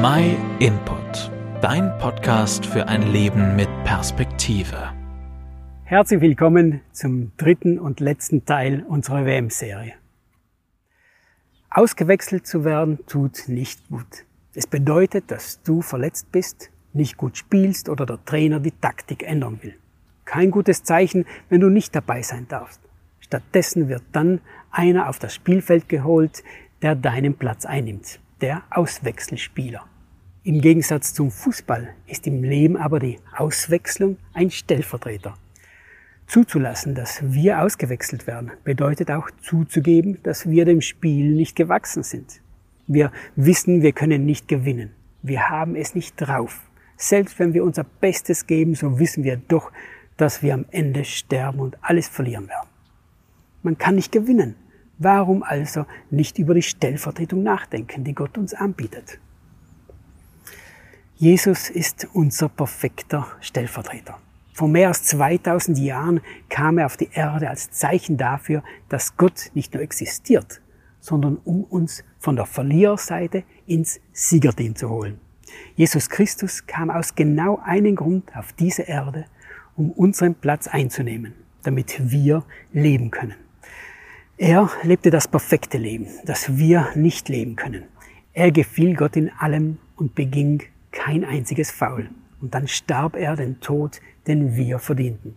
My Input, dein Podcast für ein Leben mit Perspektive. Herzlich willkommen zum dritten und letzten Teil unserer WM-Serie. Ausgewechselt zu werden tut nicht gut. Es bedeutet, dass du verletzt bist, nicht gut spielst oder der Trainer die Taktik ändern will. Kein gutes Zeichen, wenn du nicht dabei sein darfst. Stattdessen wird dann einer auf das Spielfeld geholt, der deinen Platz einnimmt, der Auswechselspieler. Im Gegensatz zum Fußball ist im Leben aber die Auswechslung ein Stellvertreter. Zuzulassen, dass wir ausgewechselt werden, bedeutet auch zuzugeben, dass wir dem Spiel nicht gewachsen sind. Wir wissen, wir können nicht gewinnen. Wir haben es nicht drauf. Selbst wenn wir unser Bestes geben, so wissen wir doch, dass wir am Ende sterben und alles verlieren werden. Man kann nicht gewinnen. Warum also nicht über die Stellvertretung nachdenken, die Gott uns anbietet? Jesus ist unser perfekter Stellvertreter. Vor mehr als 2000 Jahren kam er auf die Erde als Zeichen dafür, dass Gott nicht nur existiert, sondern um uns von der Verliererseite ins Siegerteam zu holen. Jesus Christus kam aus genau einem Grund auf diese Erde, um unseren Platz einzunehmen, damit wir leben können. Er lebte das perfekte Leben, das wir nicht leben können. Er gefiel Gott in allem und beging kein einziges Faul. Und dann starb er den Tod, den wir verdienten.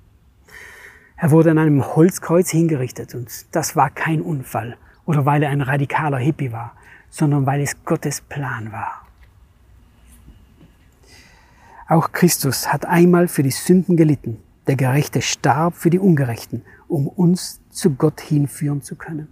Er wurde an einem Holzkreuz hingerichtet und das war kein Unfall oder weil er ein radikaler Hippie war, sondern weil es Gottes Plan war. Auch Christus hat einmal für die Sünden gelitten. Der Gerechte starb für die Ungerechten, um uns zu Gott hinführen zu können.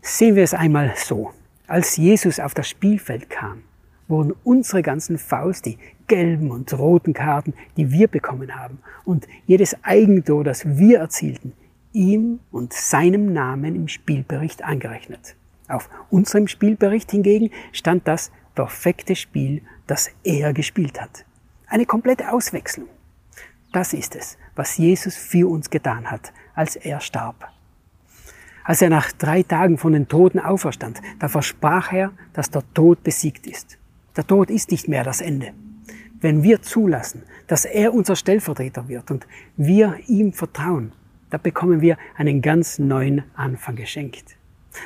Sehen wir es einmal so. Als Jesus auf das Spielfeld kam, wurden unsere ganzen Faust, die gelben und roten Karten, die wir bekommen haben, und jedes Eigentor, das wir erzielten, ihm und seinem Namen im Spielbericht angerechnet. Auf unserem Spielbericht hingegen stand das perfekte Spiel, das er gespielt hat. Eine komplette Auswechslung. Das ist es, was Jesus für uns getan hat, als er starb. Als er nach drei Tagen von den Toten auferstand, da versprach er, dass der Tod besiegt ist. Der Tod ist nicht mehr das Ende. Wenn wir zulassen, dass er unser Stellvertreter wird und wir ihm vertrauen, da bekommen wir einen ganz neuen Anfang geschenkt.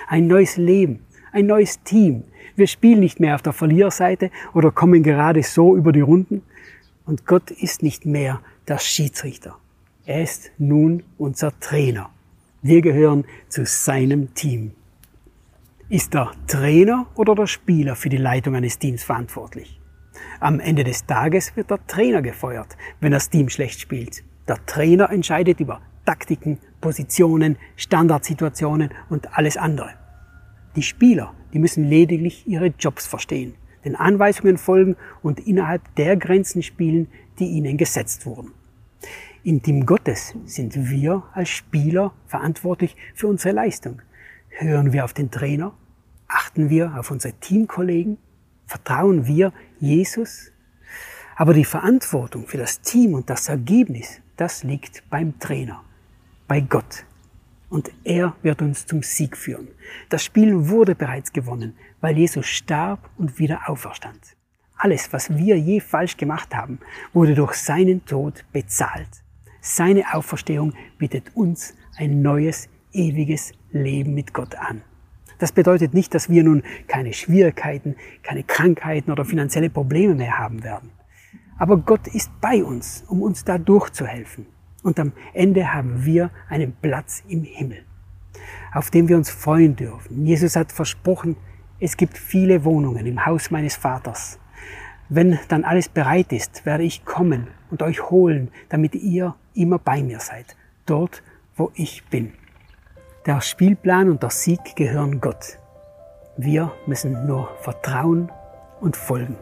Ein neues Leben, ein neues Team. Wir spielen nicht mehr auf der Verlierseite oder kommen gerade so über die Runden. Und Gott ist nicht mehr der Schiedsrichter. Er ist nun unser Trainer. Wir gehören zu seinem Team. Ist der Trainer oder der Spieler für die Leitung eines Teams verantwortlich? Am Ende des Tages wird der Trainer gefeuert, wenn das Team schlecht spielt. Der Trainer entscheidet über Taktiken, Positionen, Standardsituationen und alles andere. Die Spieler, die müssen lediglich ihre Jobs verstehen, den Anweisungen folgen und innerhalb der Grenzen spielen, die ihnen gesetzt wurden. Im Team Gottes sind wir als Spieler verantwortlich für unsere Leistung. Hören wir auf den Trainer? Achten wir auf unsere Teamkollegen? Vertrauen wir Jesus? Aber die Verantwortung für das Team und das Ergebnis, das liegt beim Trainer bei Gott. Und er wird uns zum Sieg führen. Das Spiel wurde bereits gewonnen, weil Jesus starb und wieder auferstand. Alles, was wir je falsch gemacht haben, wurde durch seinen Tod bezahlt. Seine Auferstehung bietet uns ein neues, ewiges Leben mit Gott an. Das bedeutet nicht, dass wir nun keine Schwierigkeiten, keine Krankheiten oder finanzielle Probleme mehr haben werden. Aber Gott ist bei uns, um uns da durchzuhelfen. Und am Ende haben wir einen Platz im Himmel, auf dem wir uns freuen dürfen. Jesus hat versprochen, es gibt viele Wohnungen im Haus meines Vaters. Wenn dann alles bereit ist, werde ich kommen und euch holen, damit ihr immer bei mir seid, dort, wo ich bin. Der Spielplan und der Sieg gehören Gott. Wir müssen nur vertrauen und folgen.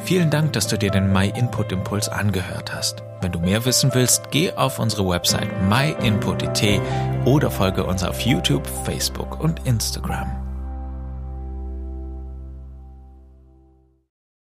Vielen Dank, dass du dir den My Input Impuls angehört hast. Wenn du mehr wissen willst, geh auf unsere Website myinput.it oder folge uns auf YouTube, Facebook und Instagram.